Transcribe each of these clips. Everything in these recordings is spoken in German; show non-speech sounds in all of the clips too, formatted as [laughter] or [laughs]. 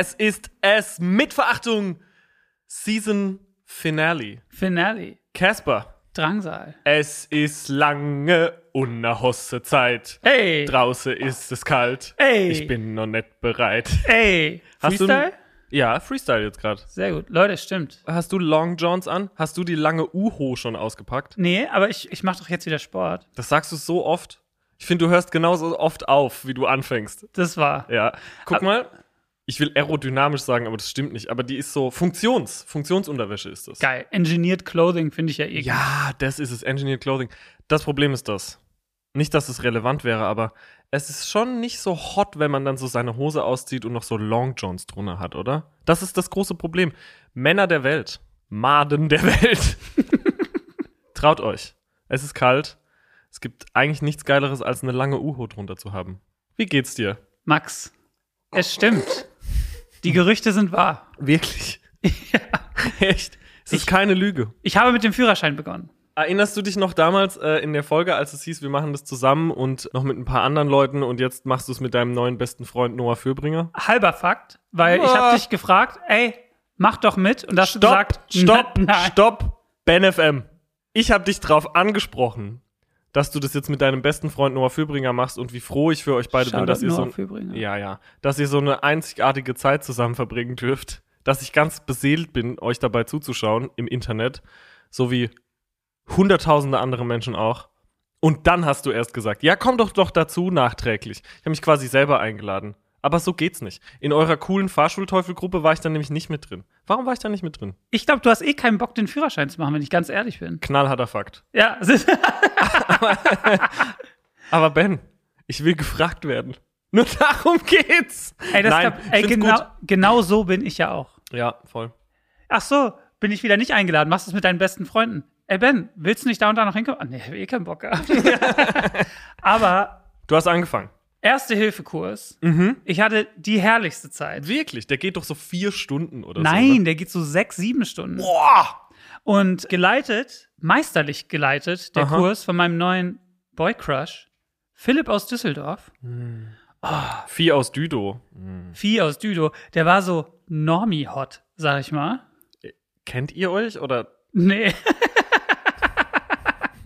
Es ist es mit Verachtung Season Finale. Finale. Casper, Drangsal. es ist lange unerhosse Zeit. Hey. Draußen ist es kalt. Ey. Ich bin noch nicht bereit. Ey. Hast du- Freestyle? Ja, Freestyle jetzt gerade. Sehr gut. Leute, stimmt. Hast du Long Johns an? Hast du die lange Uho schon ausgepackt? Nee, aber ich, ich mache doch jetzt wieder Sport. Das sagst du so oft. Ich finde, du hörst genauso oft auf, wie du anfängst. Das war. Ja. Guck mal. Ich will aerodynamisch sagen, aber das stimmt nicht. Aber die ist so Funktions, Funktionsunterwäsche ist das. Geil. Engineered Clothing finde ich ja eh. Ja, das ist es, Engineered Clothing. Das Problem ist das. Nicht, dass es relevant wäre, aber es ist schon nicht so hot, wenn man dann so seine Hose auszieht und noch so Long Johns drunter hat, oder? Das ist das große Problem. Männer der Welt, Maden der Welt. [laughs] Traut euch. Es ist kalt. Es gibt eigentlich nichts Geileres, als eine lange Uho drunter zu haben. Wie geht's dir? Max, es stimmt. Die Gerüchte sind wahr. Wirklich? [laughs] Echt? Es ist Ich- keine Lüge. Ich habe mit dem Führerschein begonnen. Erinnerst du dich noch damals äh, in der Folge, als es hieß, wir machen das zusammen und noch mit ein paar anderen Leuten und jetzt machst du es mit deinem neuen besten Freund Noah Fürbringer? Halber Fakt, weil ich Ah. habe dich gefragt, ey, mach doch mit. Und da hast du Stopp, gesagt, stopp, [laughs] nein. stopp, Ben FM. Ich habe dich drauf angesprochen, dass du das jetzt mit deinem besten Freund Noah Fürbringer machst und wie froh ich für euch beide bin, Shoutout dass ihr so Fürbringer. ja, ja, dass ihr so eine einzigartige Zeit zusammen verbringen dürft, dass ich ganz beseelt bin, euch dabei zuzuschauen im Internet, so wie hunderttausende andere Menschen auch. Und dann hast du erst gesagt, ja, komm doch doch dazu nachträglich. Ich habe mich quasi selber eingeladen. Aber so geht's nicht. In eurer coolen Fahrschulteufelgruppe war ich dann nämlich nicht mit drin. Warum war ich da nicht mit drin? Ich glaube, du hast eh keinen Bock, den Führerschein zu machen, wenn ich ganz ehrlich bin. Knallharter Fakt. [laughs] Ja, ist- [laughs] Aber Ben, ich will gefragt werden. Nur darum geht's. ey, das Nein, glaub, ey genau, gut. genau so bin ich ja auch. Ja, voll. Ach so, bin ich wieder nicht eingeladen. Machst du es mit deinen besten Freunden? Ey, Ben, willst du nicht da und da noch hinkommen? Ah, nee, hab eh keinen Bock gehabt. [laughs] Aber Du hast angefangen. Erste-Hilfe-Kurs. Mhm. Ich hatte die herrlichste Zeit. Wirklich? Der geht doch so vier Stunden oder so. Nein, ne? der geht so sechs, sieben Stunden. Boah! Und geleitet, meisterlich geleitet, der Aha. Kurs von meinem neuen Boy-Crush, Philipp aus Düsseldorf, Vieh aus Düdo. Vieh aus Düdo, der war so normie-hot, sag ich mal. Kennt ihr euch oder? Nee.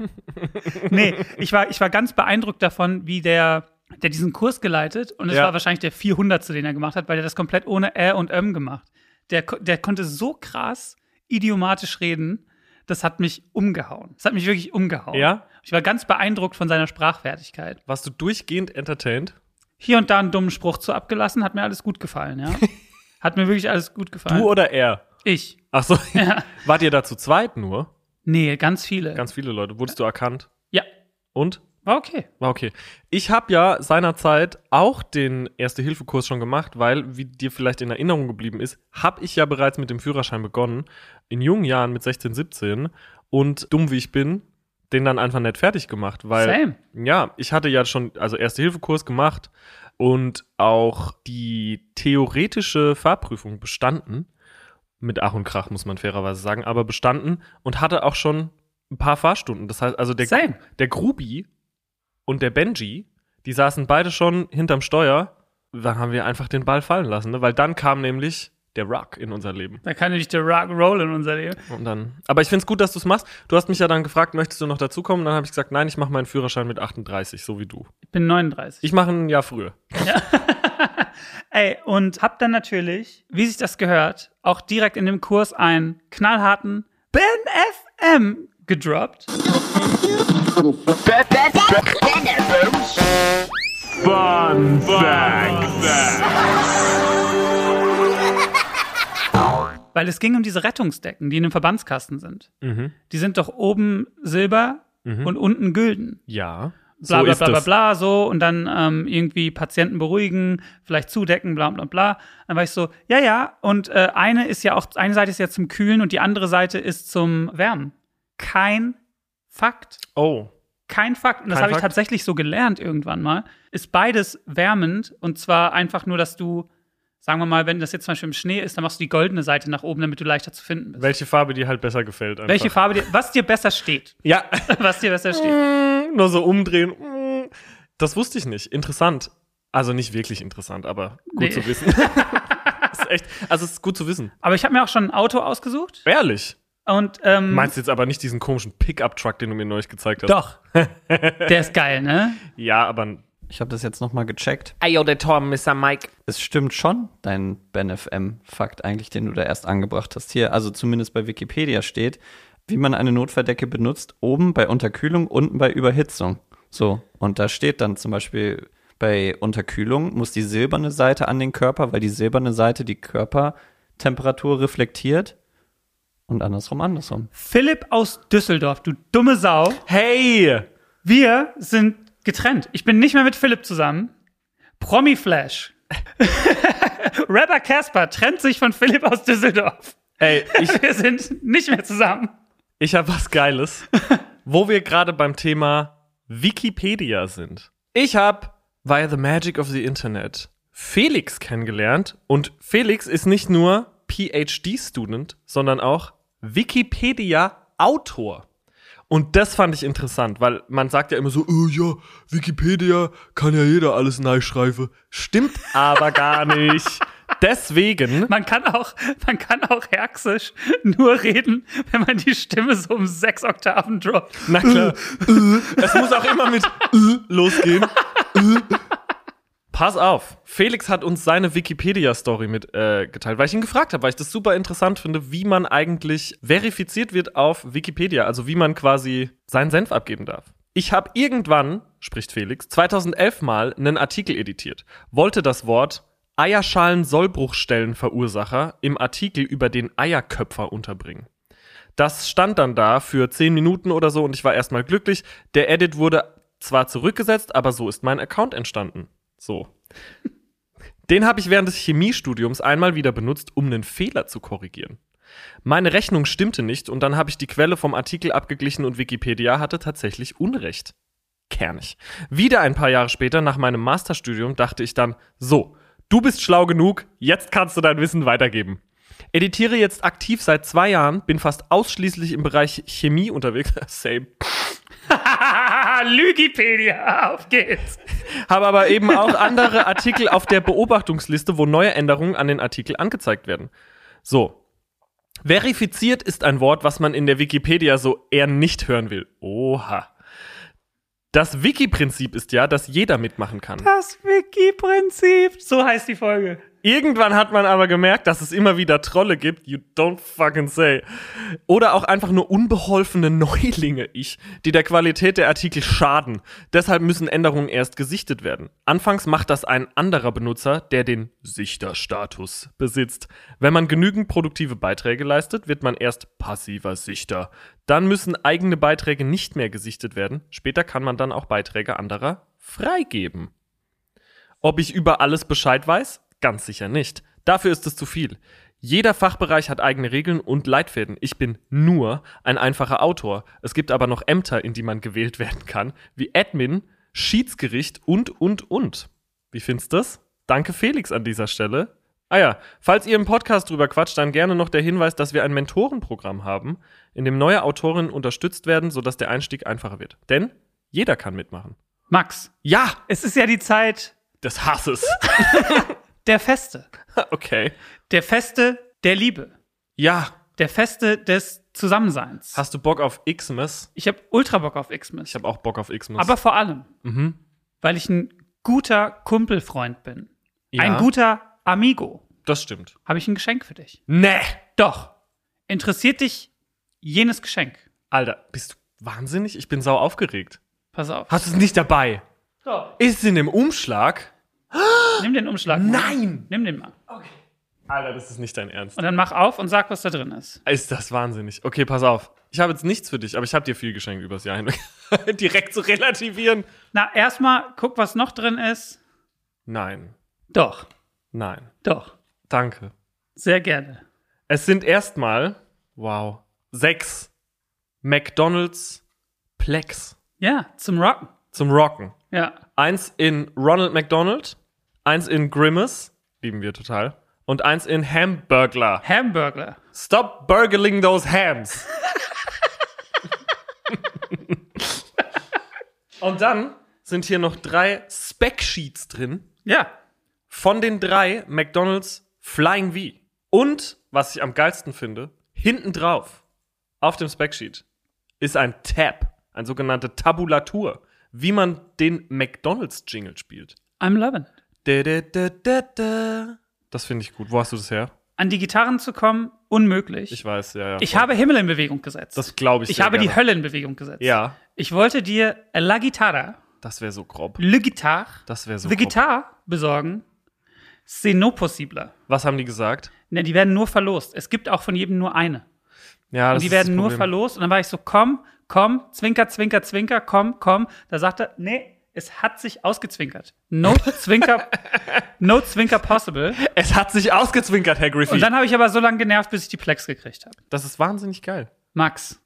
[laughs] nee, ich war, ich war ganz beeindruckt davon, wie der, der diesen Kurs geleitet und es Ja. war wahrscheinlich der 400. den er gemacht hat, weil der das komplett ohne Ä und Öm gemacht. Der, der konnte so krass idiomatisch reden, das hat mich umgehauen. Das hat mich wirklich umgehauen. Ja? Ich war ganz beeindruckt von seiner Sprachfertigkeit. Warst du durchgehend entertained? Hier und da einen dummen Spruch zu abgelassen, hat mir alles gut gefallen, ja. [laughs] Hat mir wirklich alles gut gefallen. Du oder er? ich. Ach so. Ja. Wart ihr da zu zweit nur? Nee, ganz viele. Ganz viele Leute. Wurdest du erkannt? ja, Und? War okay. War okay. Ich habe ja seinerzeit auch den Erste-Hilfe-Kurs schon gemacht, weil, wie dir vielleicht in Erinnerung geblieben ist, habe ich ja bereits mit dem Führerschein begonnen, in jungen Jahren mit 16, 17 und dumm wie ich bin, den dann einfach nicht fertig gemacht, weil Same. ja, ich hatte ja schon also Erste-Hilfe-Kurs gemacht und auch die theoretische Fahrprüfung bestanden. Mit Ach und Krach, muss man fairerweise sagen, aber bestanden und hatte auch schon ein paar Fahrstunden. Das heißt, also der, Same. der Grubi und der Benji, die saßen beide schon hinterm Steuer. Da haben wir einfach den Ball fallen lassen, ne? weil dann kam nämlich der Rock in unser Leben. Da kann nämlich der Rock Roll in unser Leben. Und dann, aber ich finde es gut, dass du es machst. Du hast mich ja dann gefragt, möchtest du noch dazukommen? Dann habe ich gesagt, nein, ich mache meinen Führerschein mit 38, so wie du. Ich bin 39. Ich mache ein Jahr früher. [laughs] Ey, und hab dann natürlich, wie sich das gehört, auch direkt in dem Kurs einen knallharten Ben FM gedroppt. Fun. Weil es ging um diese Rettungsdecken, die in dem Verbandskasten sind. Mhm. Die sind doch oben Silber und unten Gülden. Ja. Bla so bla bla bla bla, so und dann ähm, irgendwie Patienten beruhigen, vielleicht zudecken, bla bla bla. Dann war ich so, ja, ja, und äh, eine ist ja auch, eine Seite ist ja zum Kühlen und die andere Seite ist zum Wärmen. Kein Fakt. Oh. Kein Fakt. Und das habe ich tatsächlich so gelernt irgendwann mal. Ist beides wärmend und zwar einfach nur, dass du, sagen wir mal, wenn das jetzt zum Beispiel im Schnee ist, dann machst du die goldene Seite nach oben, damit du leichter zu finden bist. Welche Farbe dir halt besser gefällt. Einfach. Welche Farbe dir, was dir besser steht. [laughs] Ja. [laughs] Was dir besser steht. Mm, Nur so umdrehen. Mm. Das wusste ich nicht. Interessant. Also nicht wirklich interessant, aber gut Nee. zu wissen. [laughs] ist echt, also es ist gut zu wissen. Aber ich habe mir auch schon ein Auto ausgesucht. Ehrlich. Und ähm, Meinst du jetzt aber nicht diesen komischen Pickup-Truck, den du mir neulich gezeigt hast? doch. [laughs] Der ist geil, ne? Ja, aber. Ich habe das jetzt nochmal gecheckt. Ayo, der Tor, Mr. Mike. Es stimmt schon, dein BenFM-Fakt eigentlich, den du da erst angebracht hast. Hier, also zumindest bei Wikipedia steht, wie man eine Notfalldecke benutzt, oben bei Unterkühlung, unten bei Überhitzung. So, und da steht dann zum Beispiel, bei Unterkühlung muss die silberne Seite an den Körper, weil die silberne Seite die Körpertemperatur reflektiert. Und andersrum, andersrum. Philipp aus Düsseldorf, du dumme Sau. Hey! Wir sind getrennt. Ich bin nicht mehr mit Philipp zusammen. Promi Flash. [laughs] Rapper Casper trennt sich von Philipp aus Düsseldorf. Ey, ich, [laughs] Wir sind nicht mehr zusammen. ich habe was Geiles, wo wir gerade beim Thema Wikipedia sind. Ich habe via the magic of the Internet Felix kennengelernt und Felix ist nicht nur PhD-Student, sondern auch Wikipedia-Autor. Und das fand ich interessant, weil man sagt ja immer so, oh ja, Wikipedia kann ja jeder alles schreiben. Stimmt [laughs] aber gar nicht. Deswegen Man kann auch, man kann auch Herxisch nur reden, wenn man die Stimme so um sechs Oktaven droppt. Na klar. [laughs] Es muss auch immer mit [laughs] äh, losgehen. Pass auf. Felix hat uns seine Wikipedia-Story mitgeteilt, äh, weil ich ihn gefragt habe, weil ich das super interessant finde, wie man eigentlich verifiziert wird auf Wikipedia, also wie man quasi seinen Senf abgeben darf. Ich habe irgendwann, spricht Felix, 2011 mal einen Artikel editiert, wollte das Wort Eierschalen-Sollbruchstellenverursacher im Artikel über den Eierköpfer unterbringen. Das stand dann da für 10 Minuten oder so und ich war erstmal glücklich. Der Edit wurde zwar zurückgesetzt, aber so ist mein Account entstanden. So. Den habe ich während des Chemiestudiums einmal wieder benutzt, um einen Fehler zu korrigieren. Meine Rechnung stimmte nicht und dann habe ich die Quelle vom Artikel abgeglichen und Wikipedia hatte tatsächlich Unrecht. Kernig. Wieder ein paar Jahre später, nach meinem Masterstudium, dachte ich dann, so, du bist schlau genug, jetzt kannst du dein Wissen weitergeben. Editiere jetzt aktiv seit zwei Jahren, bin fast ausschließlich im Bereich Chemie unterwegs. [laughs] Same. [laughs] Lügipedia, auf geht's. Habe aber eben auch andere Artikel auf der Beobachtungsliste, wo neue Änderungen an den Artikel angezeigt werden. So. Verifiziert ist ein Wort, was man in der Wikipedia so eher nicht hören will. Oha. Das Wiki-Prinzip ist ja, dass jeder mitmachen kann. Das Wiki-Prinzip. So heißt die Folge. Irgendwann hat man aber gemerkt, dass es immer wieder Trolle gibt. You don't fucking say. Oder auch einfach nur unbeholfene Neulinge, ich, die der Qualität der Artikel schaden. Deshalb müssen Änderungen erst gesichtet werden. Anfangs macht das ein anderer Benutzer, der den Sichterstatus besitzt. Wenn man genügend produktive Beiträge leistet, wird man erst passiver Sichter. Dann müssen eigene Beiträge nicht mehr gesichtet werden. Später kann man dann auch Beiträge anderer freigeben. Ob ich über alles Bescheid weiß? Ganz sicher nicht. Dafür ist es zu viel. Jeder Fachbereich hat eigene Regeln und Leitfäden. Ich bin nur ein einfacher Autor. Es gibt aber noch Ämter, in die man gewählt werden kann, wie Admin, Schiedsgericht und, und, und. Wie findest du das? Danke Felix an dieser Stelle. Ah ja, falls ihr im Podcast drüber quatscht, dann gerne noch der Hinweis, dass wir ein Mentorenprogramm haben, in dem neue Autorinnen unterstützt werden, sodass der Einstieg einfacher wird. Denn jeder kann mitmachen. Max, Ja, es ist ja die Zeit des Hasses. [laughs] der Feste. [laughs] okay. Der Feste der Liebe. Ja, Der Feste des Zusammenseins. hast du Bock auf Xmas? Ich habe ultra Bock auf Xmas. Ich habe auch Bock auf Xmas. Aber vor allem, mhm. weil ich ein guter Kumpelfreund bin. Ja. Ein guter Amigo. das stimmt. Habe ich ein Geschenk für dich. Nee. Doch. Interessiert dich jenes Geschenk? Alter, bist du wahnsinnig? Ich bin sau aufgeregt. Pass auf. Hast du es nicht dabei? So, Ist es in dem Umschlag? Nimm den Umschlag. Nein! Nimm den mal. Alter, das ist nicht dein Ernst. Und dann mach auf und sag, was da drin ist. Ist das wahnsinnig. Okay, pass auf. Ich habe jetzt nichts für dich, aber ich habe dir viel geschenkt übers Jahr hinweg. [laughs] Direkt zu relativieren. Na, erstmal guck, was noch drin ist. Nein. Doch, Nein. doch. Danke. Sehr gerne. Es sind erstmal, wow, sechs McDonalds Plex Ja, zum Rocken. zum Rocken. Ja. Eins in Ronald McDonald, eins in Grimace, lieben wir total, und eins in Hamburglar. Hamburger. Stop burgling those hams. und dann sind hier noch drei Spec-Sheets drin Ja. von den drei McDonalds Flying V. Und, was ich am geilsten finde, hinten drauf, auf dem Specsheet, ist ein Tab, eine sogenannte Tabulatur, wie man den McDonalds-Jingle spielt. I'm loving it. Da, da, da, da, da. Das finde ich gut. Wo hast du das her? An die Gitarren zu kommen, unmöglich. Ich weiß, ja, ja. Ich habe Himmel in Bewegung gesetzt. das glaube ich. ich habe die gerne. Hölle in Bewegung gesetzt. Ja, Ich wollte dir La Guitarra, das wäre so grob. Le Guitar, Das wäre so The grob. Guitar besorgen. C'est no possible. Was haben die gesagt? Ne, die werden nur verlost. Es gibt auch von jedem nur eine. Ja, Und das die ist werden das nur verlost. Und dann war ich so, komm, komm, zwinker, zwinker, zwinker, komm, komm. Da sagte er, nee, es hat sich ausgezwinkert. No Zwinker, no Zwinker possible. Es hat sich ausgezwinkert, Herr Griffey. Und dann habe ich aber so lange genervt, bis ich die Plex gekriegt habe. das ist wahnsinnig geil. Max.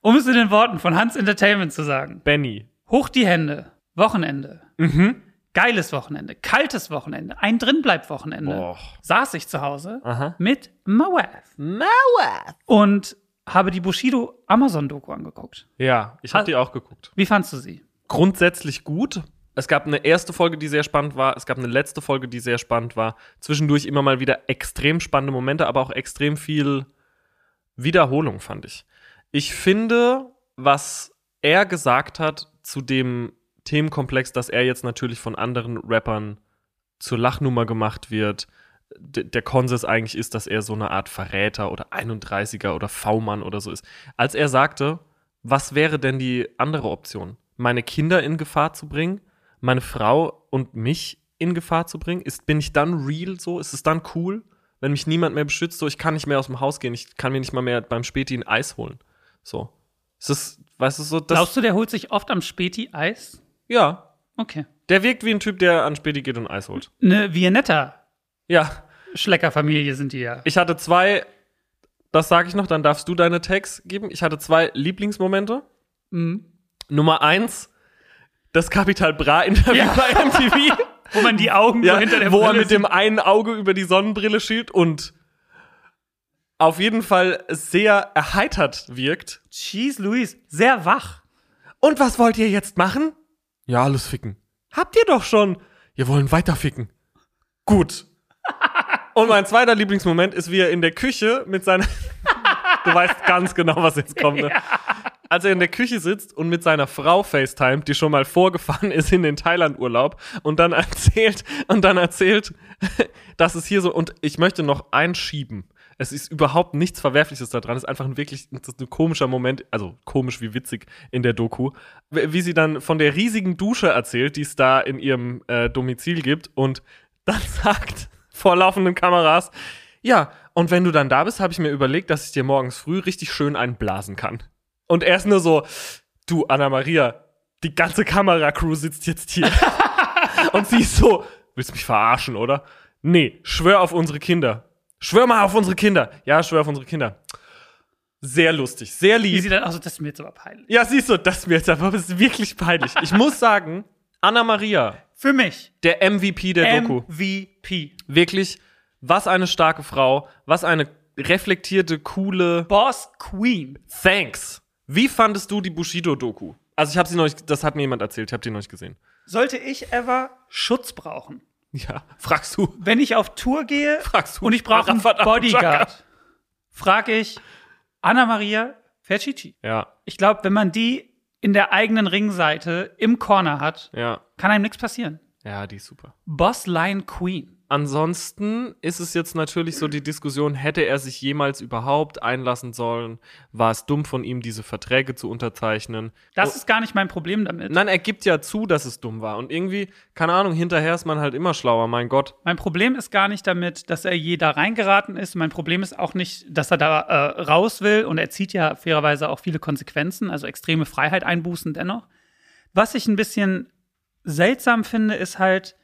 um es in den Worten von Hans Entertainment zu sagen. Benny. Hoch die Hände. Wochenende. Mhm. Geiles Wochenende. Kaltes Wochenende. Ein Drinbleib-Wochenende. Boah. Saß ich zu Hause Aha. mit Mawaf. Mauer. Und habe die Bushido Amazon-Doku angeguckt. Ja, ich habe Ha- die auch geguckt. Wie fandst du sie? Grundsätzlich gut. Es gab eine erste Folge, die sehr spannend war. Es gab eine letzte Folge, die sehr spannend war. Zwischendurch immer mal wieder extrem spannende Momente, aber auch extrem viel Wiederholung, fand ich. Ich finde, was er gesagt hat zu dem Themenkomplex, dass er jetzt natürlich von anderen Rappern zur Lachnummer gemacht wird, der Konsens eigentlich ist, dass er so eine Art Verräter oder 31er oder V-Mann oder so ist. Als er sagte, was wäre denn die andere Option? Meine Kinder in Gefahr zu bringen, meine Frau und mich in Gefahr zu bringen? Ist, bin ich dann real so? Ist es dann cool, wenn mich niemand mehr beschützt? So, ich kann nicht mehr aus dem Haus gehen, ich kann mir nicht mal mehr beim Späti ein Eis holen. So. Ist das, weißt du, so, das. Glaubst du, der holt sich oft am Späti Eis? ja. Okay. Der wirkt wie ein Typ, der an Späti geht und Eis holt. Eine Viennetta Ja. Schleckerfamilie sind die ja. Ich hatte zwei, das sage ich noch, dann darfst du deine Tags geben. Ich hatte zwei Lieblingsmomente. Mhm. Nummer eins, das Capital Bra Interview Ja. bei MTV. [laughs] Wo man die Augen ja, so hinter der wo er Brille mit dem einen Auge über die Sonnenbrille schielt und auf jeden Fall sehr erheitert wirkt. Cheese Louise, sehr wach. Und was wollt ihr jetzt machen? Ja, alles ficken. Habt ihr doch schon. Wir wollen weiter ficken. Gut. [laughs] Und mein zweiter Lieblingsmoment ist, wie er in der Küche mit seiner. [laughs] du weißt ganz genau, was jetzt kommt. Ne? Als er in der Küche sitzt und mit seiner Frau FaceTime, die schon mal vorgefahren [laughs] ist in den Thailand-Urlaub und dann erzählt, und dann erzählt, [laughs] dass es hier so, und ich möchte noch einschieben. Es ist überhaupt nichts Verwerfliches daran. Es ist einfach ein wirklich ein komischer Moment, also komisch wie witzig in der Doku, wie wie sie dann von der riesigen Dusche erzählt, die es da in ihrem äh, Domizil gibt und [laughs] dann sagt vor laufenden Kameras, ja, und wenn du dann da bist, habe ich mir überlegt, dass ich dir morgens früh richtig schön einblasen kann. Und er ist nur so, du, Anna-Maria, die ganze Kameracrew sitzt jetzt hier. [laughs] und sie ist so, willst du mich verarschen, oder? Nee, schwör auf unsere Kinder. Schwör mal auf unsere Kinder. Ja, schwör auf unsere Kinder. Sehr lustig, sehr Wie lieb. sie dann, also das ist mir jetzt aber peinlich. Ja, siehst du, das ist mir jetzt aber ist wirklich peinlich. Ich muss sagen, Anna-Maria, Für mich. der MVP der Doku. MVP. Wirklich, was eine starke Frau, was eine reflektierte, coole. Boss Queen. Thanks. Wie fandest du die Bushido-Doku? Also ich habe sie noch nicht, das hat mir jemand erzählt, ich habe die noch nicht gesehen. Sollte ich ever Schutz brauchen? Ja, fragst du. Wenn ich auf Tour gehe Fragst du und ich brauche einen Bodyguard, frage ich Anna-Maria Fercici. Ja, Ich glaube, wenn man die in der eigenen Ringseite im Corner hat, ja, kann einem nichts passieren. ja, die ist super. Boss Line Queen. Ansonsten ist es jetzt natürlich so die Diskussion, hätte er sich jemals überhaupt einlassen sollen? War es dumm von ihm, diese Verträge zu unterzeichnen? Das ist gar nicht mein Problem damit. Nein, er gibt ja zu, dass es dumm war. Und irgendwie, keine Ahnung, hinterher ist man halt immer schlauer, mein Gott. Mein Problem ist gar nicht damit, dass er je da reingeraten ist. Mein Problem ist auch nicht, dass er da äh, raus will. Und er zieht ja fairerweise auch viele Konsequenzen, also extreme Freiheit einbußen dennoch. Was ich ein bisschen seltsam finde, ist halt,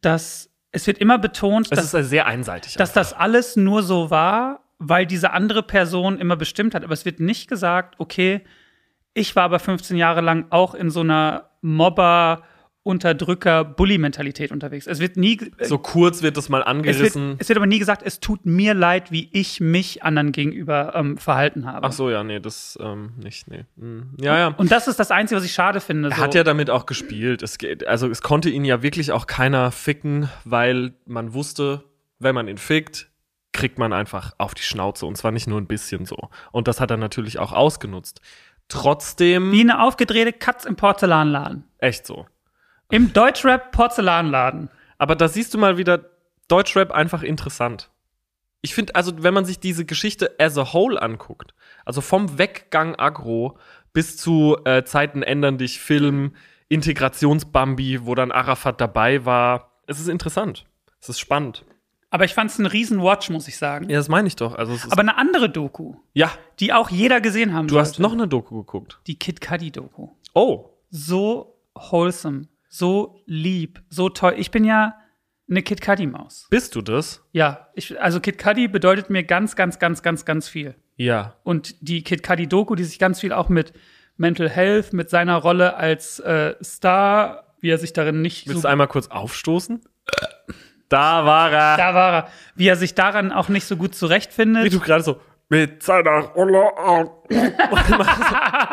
dass es wird immer betont, Es dass, ist sehr einseitig. dass das alles nur so war, weil diese andere Person immer bestimmt hat. Aber es wird nicht gesagt, okay, ich war aber 15 Jahre lang auch in so einer Mobber- Unterdrücker-Bully-Mentalität unterwegs. Es wird nie. So kurz wird das mal es, angerissen. wird, es wird aber nie gesagt, es tut mir leid, wie ich mich anderen gegenüber ähm, verhalten habe. Ach so, ja, nee, das ähm, nicht, nee. Hm. Ja, ja. Und das ist das Einzige, was ich schade finde. Er so. hat ja damit auch gespielt. Es geht, also es konnte ihn ja wirklich auch keiner ficken, weil man wusste, wenn man ihn fickt, kriegt man einfach auf die Schnauze und zwar nicht nur ein bisschen so. Und das hat er natürlich auch ausgenutzt. Trotzdem wie eine aufgedrehte Katz im Porzellanladen. echt so. Im Deutschrap-Porzellanladen. Aber da siehst du mal wieder Deutschrap einfach interessant. Ich finde, also, wenn man sich diese Geschichte as a whole anguckt, also vom Weggang Agro bis zu äh, Zeiten ändern dich, Film, Integrationsbambi, wo dann Arafat dabei war, es ist interessant. Es ist spannend. Aber ich fand es ein Riesen-Watch, muss ich sagen. Ja, das meine ich doch. Also, Aber eine andere Doku, ja, die auch jeder gesehen haben du hast sollte. noch eine Doku geguckt. Die Kid Cudi-Doku. Oh, So wholesome, so lieb, so toll. Ich bin ja eine Kid Cudi-Maus. bist du das? Ja, ich, also Kid Cudi bedeutet mir ganz, ganz, ganz, ganz, ganz viel. Ja. Und die Kid Cudi-Doku, die sich ganz viel auch mit Mental Health, mit seiner Rolle als äh, Star, wie er sich darin nicht Willst so du einmal kurz aufstoßen? Da war er. da war er, wie er sich daran auch nicht so gut Wie zurechtfindet. du gerade so mit seiner Rolle. [laughs]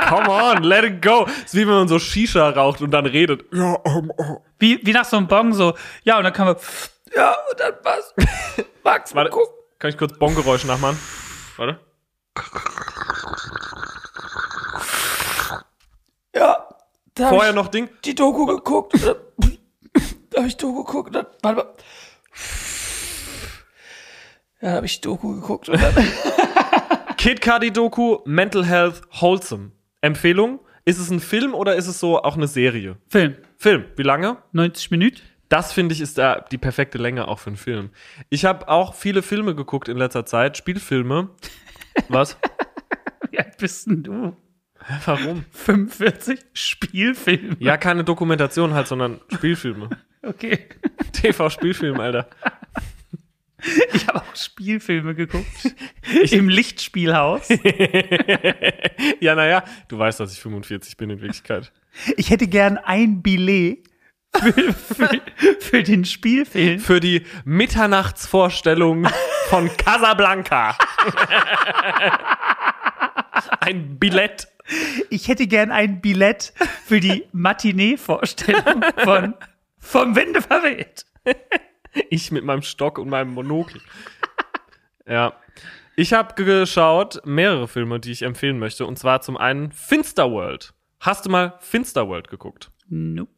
Come on, let it go. ist wie wenn man so Shisha raucht und dann redet. Ja, ähm, oh. Wie, wie nach so einem Bong, so, ja, und dann kann man, ja, und dann was? Max, Warte, guck. kann ich kurz Bongeräusche nachmachen? Warte. Ja, da hab Vorher ich noch Ding. die Doku geguckt. Da, da habe ich Doku geguckt. Dann, warte mal. Ja, da habe ich Doku geguckt. Und dann, [laughs] Kid Cudi Doku, Mental Health, Wholesome. Empfehlung? Ist es ein Film oder ist es so auch eine Serie? Film, Film. Wie lange? 90 Minuten. Das finde ich ist da die perfekte Länge auch für einen Film. Ich habe auch viele Filme geguckt in letzter Zeit, Spielfilme. [laughs] Was? Wie alt bist denn du? Warum? 45 Spielfilme. Ja, keine Dokumentation halt, sondern Spielfilme. [laughs] Okay. [laughs] TV-Spielfilm, Alter. [laughs] Ich habe auch Spielfilme geguckt. [laughs] Im Lichtspielhaus. [laughs] ja, naja, du weißt, dass ich 45 bin in Wirklichkeit. Ich hätte gern ein Billet für, für, für den Spielfilm. Für die Mitternachtsvorstellung von Casablanca. Ein Billett. Ich hätte gern ein Billett für die Matinee-Vorstellung von Vom Winde verweht. Ich mit meinem Stock und meinem Monokel. Ja. Ich habe geschaut mehrere Filme, die ich empfehlen möchte. Und zwar zum einen Finsterworld. Hast du mal Finsterworld geguckt? Nope.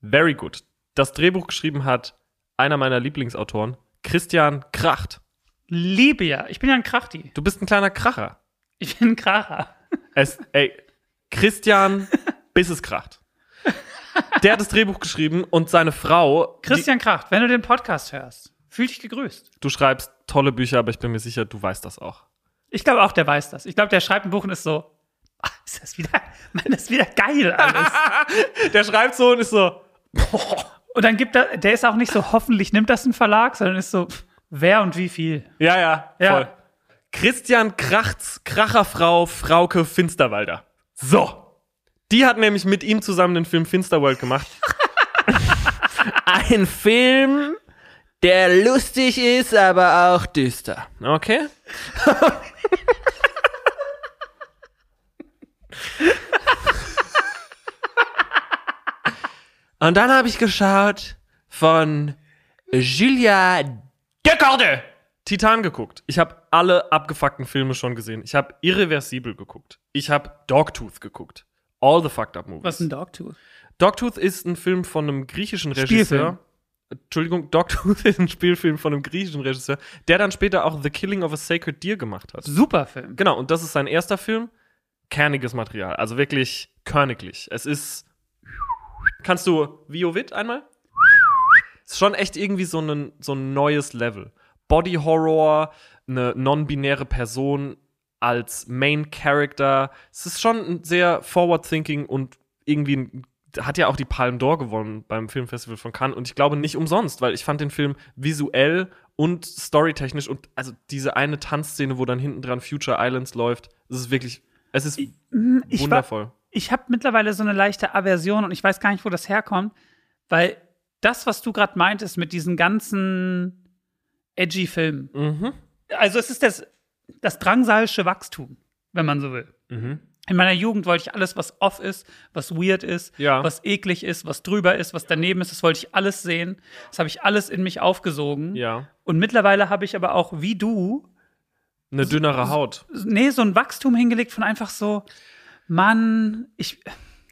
Very good. Das Drehbuch geschrieben hat einer meiner Lieblingsautoren, Christian Kracht. Liebe ja. Ich bin ja ein Krachti. Du bist ein kleiner Kracher. Ich bin ein Kracher. Es, ey, Christian, bis es kracht. Der hat das Drehbuch geschrieben und seine Frau. Christian Kracht, wenn du den Podcast hörst, fühl dich gegrüßt. Du schreibst tolle Bücher, aber ich bin mir sicher, du weißt das auch. Ich glaube auch, der weiß das. Ich glaube, der schreibt ein Buch und ist so, ach, ist das wieder, Mann, das ist wieder geil alles. [laughs] Der schreibt so und ist so. [laughs] und dann gibt er, der ist auch nicht so, hoffentlich nimmt das ein Verlag, sondern ist so, wer und wie viel. Ja, ja, Ja. voll. Christian Krachts Kracherfrau Frauke Finsterwalder. So. Die hat nämlich mit ihm zusammen den Film Finsterworld gemacht. [laughs] Ein Film, der lustig ist, aber auch düster. Okay? [laughs] Und dann habe ich geschaut von Julia Decorde. Titan geguckt. Ich habe alle abgefuckten Filme schon gesehen. Ich habe Irreversibel geguckt. Ich habe Dogtooth geguckt. All the fucked up movies. Was ist ein Dogtooth? Dogtooth ist ein Film von einem griechischen Spielfilm. Regisseur. Entschuldigung, Dogtooth [laughs] ist ein Spielfilm von einem griechischen Regisseur, der dann später auch The Killing of a Sacred Deer gemacht hat. Super Film. Genau, und das ist sein erster Film. Kerniges Material, also wirklich körniglich. Es ist. Kannst du Viovit einmal? Ist schon echt irgendwie so ein, so ein neues Level. Body Horror, eine non-binäre Person als Main Character. Es ist schon sehr forward-thinking und irgendwie ein, hat ja auch die Palme d'Or gewonnen beim Filmfestival von Cannes und ich glaube nicht umsonst, weil ich fand den Film visuell und storytechnisch und also diese eine Tanzszene, wo dann hinten dran Future Islands läuft, es ist wirklich, es ist Ich war, wundervoll. ich habe mittlerweile so eine leichte Aversion und ich weiß gar nicht, wo das herkommt, Weil das, was du gerade meintest mit diesen ganzen edgy Filmen, Mhm. also es ist das, das drangsalsche Wachstum, wenn man so will. Mhm. In meiner Jugend wollte ich alles, was off ist, was weird ist, Ja. was eklig ist, was drüber ist, was daneben ist, das wollte ich alles sehen. Das habe ich alles in mich aufgesogen. Ja. Und mittlerweile habe ich aber auch, wie du, Eine dünnere Haut. nee, so ein Wachstum hingelegt von einfach so, Mann, ich,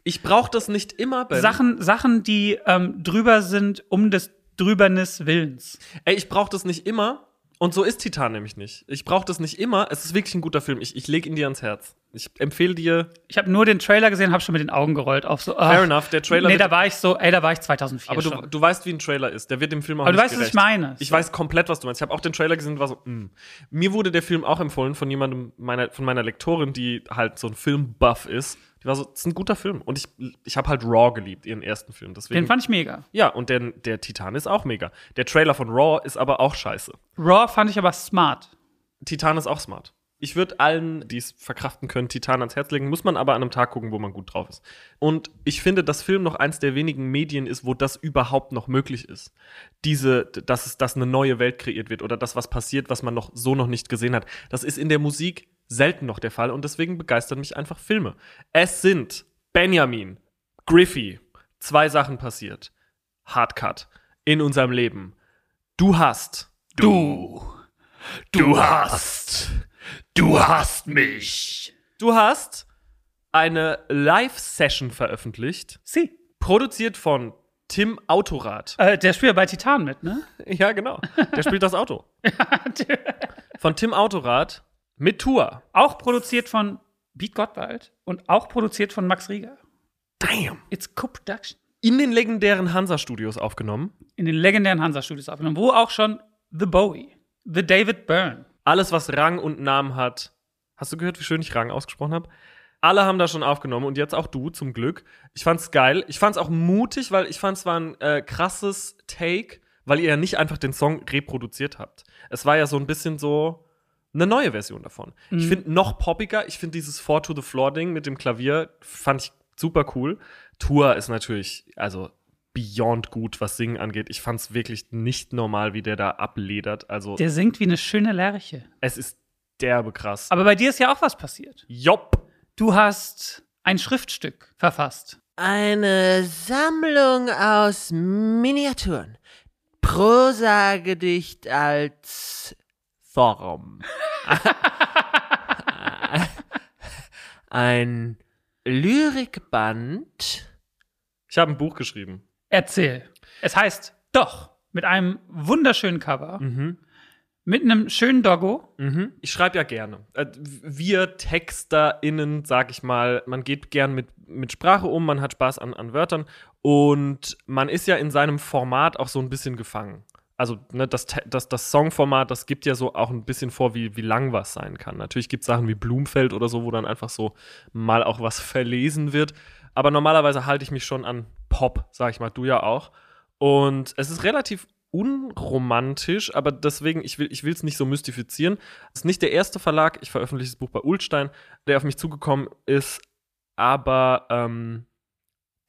Ich brauche das nicht immer, Ben. Sachen, Sachen, die ähm, drüber sind, um des Drübernis Willens. Ey, ich brauche das nicht immer. Und so ist Titan nämlich nicht. Ich brauche das nicht immer. Es ist wirklich ein guter Film. Ich, ich lege ihn dir ans Herz. Ich empfehle dir. Ich habe nur den Trailer gesehen, habe schon mit den Augen gerollt auf so. Fair ach, enough, der Trailer. Nee, da war ich so, ey, da war ich 2004 aber du, schon. du weißt, wie ein Trailer ist. Der wird dem Film auch Aber du nicht weißt, was gerecht. ich meine. Ich weiß komplett, was du meinst. Ich habe auch den Trailer gesehen und war so, mm. Mir wurde der Film auch empfohlen von jemandem, meiner, von meiner Lektorin, die halt so ein Filmbuff ist. Die war so, das ist ein guter Film. Und ich, ich habe halt Raw geliebt, ihren ersten Film. Deswegen, Den fand ich mega. ja, und der, der Titan ist auch mega. Der Trailer von Raw ist aber auch scheiße. Raw fand ich aber smart. Titan ist auch smart. Ich würde allen, die es verkraften können, Titan ans Herz legen, muss man aber an einem Tag gucken, wo man gut drauf ist. Und ich finde, dass Film noch eins der wenigen Medien ist, wo das überhaupt noch möglich ist. Diese, dass es, dass eine neue Welt kreiert wird oder das, was passiert, was man noch so noch nicht gesehen hat. Das ist in der Musik selten noch der Fall und deswegen begeistern mich einfach Filme. Es sind Benjamin, Griffey, zwei Sachen passiert. Hardcut in unserem Leben. Du hast Du. Du hast. Du hast mich. Du hast eine Live-Session veröffentlicht, Sie. produziert von Tim Autorad. Äh, der spielt ja bei Titan mit, ne? Ja, genau. Der spielt das Auto. [laughs] Von Tim Autorad mit Tour. auch produziert von Beat Gottwald und auch produziert von Max Rieger. Damn. It's Co-Production. In den legendären Hansa-Studios aufgenommen. In den legendären Hansa-Studios aufgenommen, wo auch schon The Bowie, The David Byrne. Alles, was Rang und Namen hat. Hast du gehört, wie schön ich Rang ausgesprochen habe? Alle haben da schon aufgenommen und jetzt auch du, zum Glück. Ich fand's geil. Ich fand's auch mutig, weil ich fand's war ein äh, krasses Take, weil ihr ja nicht einfach den Song reproduziert habt. Es war ja so ein bisschen so eine neue Version davon. Ich finde noch poppiger. Ich finde dieses Four to the Floor Ding mit dem Klavier fand ich super cool. Tour ist natürlich, also beyond gut, was Singen angeht. Ich fand's wirklich nicht normal, wie der da abledert. Also Der singt wie eine schöne Lerche. es ist derbe krass. Aber bei dir ist ja auch was passiert. Jopp. Du hast ein Schriftstück verfasst. Eine Sammlung aus Miniaturen. Prosagedicht als Form. Ein Lyrikband. Ich habe ein Buch geschrieben. Erzähl. Es heißt Doch, mit einem wunderschönen Cover, Mhm. mit einem schönen Doggo. Mhm. Ich schreibe ja gerne. Äh, Wir TexterInnen, sag ich mal, man geht gern mit, mit Sprache um, man hat Spaß an, an Wörtern und man ist ja in seinem Format auch so ein bisschen gefangen. Also ne, das, das, das Songformat, das gibt ja so auch ein bisschen vor, wie, wie lang was sein kann. Natürlich gibt es Sachen wie Blumfeld oder so, wo dann einfach so mal auch was verlesen wird. Aber normalerweise halte ich mich schon an Pop, sag ich mal, du ja auch. Und es ist relativ unromantisch, aber deswegen, ich will es nicht so mystifizieren. Es ist nicht der erste Verlag, ich veröffentliche das Buch bei Ulstein, der auf mich zugekommen ist, aber ähm,